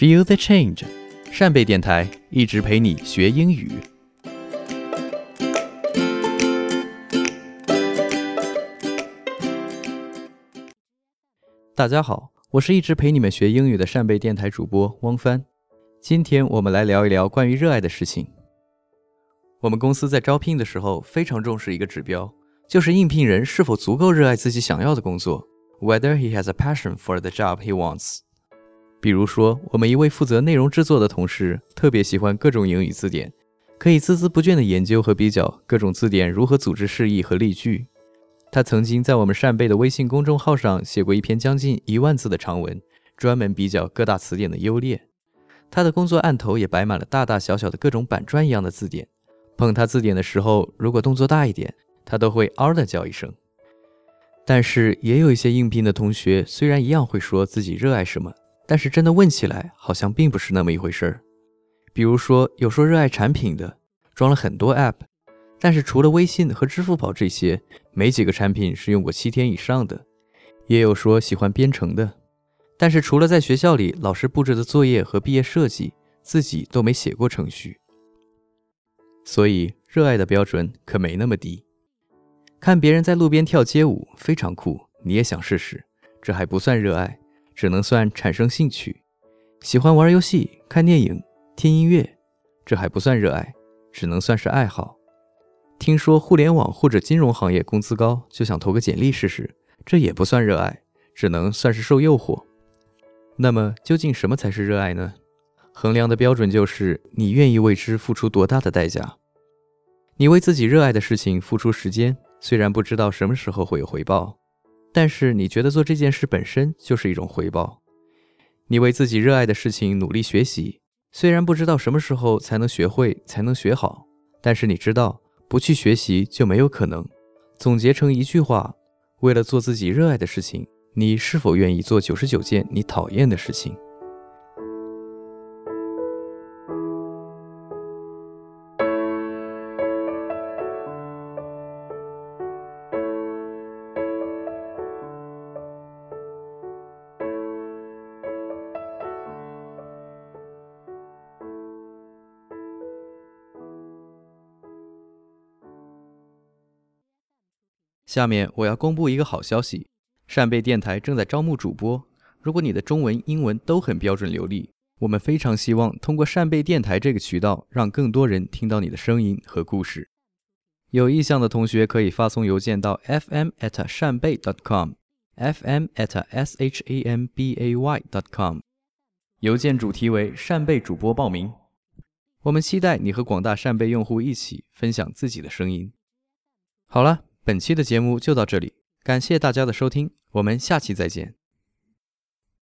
Feel the change，扇贝电台一直陪你学英语。大家好，我是一直陪你们学英语的扇贝电台主播汪帆。今天我们来聊一聊关于热爱的事情。我们公司在招聘的时候非常重视一个指标，就是应聘人是否足够热爱自己想要的工作，whether he has a passion for the job he wants。比如说，我们一位负责内容制作的同事特别喜欢各种英语字典，可以孜孜不倦地研究和比较各种字典如何组织释义和例句。他曾经在我们扇贝的微信公众号上写过一篇将近一万字的长文，专门比较各大词典的优劣。他的工作案头也摆满了大大小小的各种板砖一样的字典。碰他字典的时候，如果动作大一点，他都会嗷的叫一声。但是也有一些应聘的同学，虽然一样会说自己热爱什么。但是真的问起来，好像并不是那么一回事儿。比如说，有说热爱产品的，装了很多 App，但是除了微信和支付宝这些，没几个产品是用过七天以上的。也有说喜欢编程的，但是除了在学校里老师布置的作业和毕业设计，自己都没写过程序。所以，热爱的标准可没那么低。看别人在路边跳街舞，非常酷，你也想试试，这还不算热爱。只能算产生兴趣，喜欢玩游戏、看电影、听音乐，这还不算热爱，只能算是爱好。听说互联网或者金融行业工资高，就想投个简历试试，这也不算热爱，只能算是受诱惑。那么究竟什么才是热爱呢？衡量的标准就是你愿意为之付出多大的代价。你为自己热爱的事情付出时间，虽然不知道什么时候会有回报。但是你觉得做这件事本身就是一种回报？你为自己热爱的事情努力学习，虽然不知道什么时候才能学会、才能学好，但是你知道不去学习就没有可能。总结成一句话：为了做自己热爱的事情，你是否愿意做九十九件你讨厌的事情？下面我要公布一个好消息，扇贝电台正在招募主播。如果你的中文、英文都很标准流利，我们非常希望通过扇贝电台这个渠道，让更多人听到你的声音和故事。有意向的同学可以发送邮件到 fm at 扇贝 dot com，fm at s h a m b a y dot com，邮件主题为扇贝主播报名。我们期待你和广大扇贝用户一起分享自己的声音。好了。本期的节目就到这里，感谢大家的收听，我们下期再见。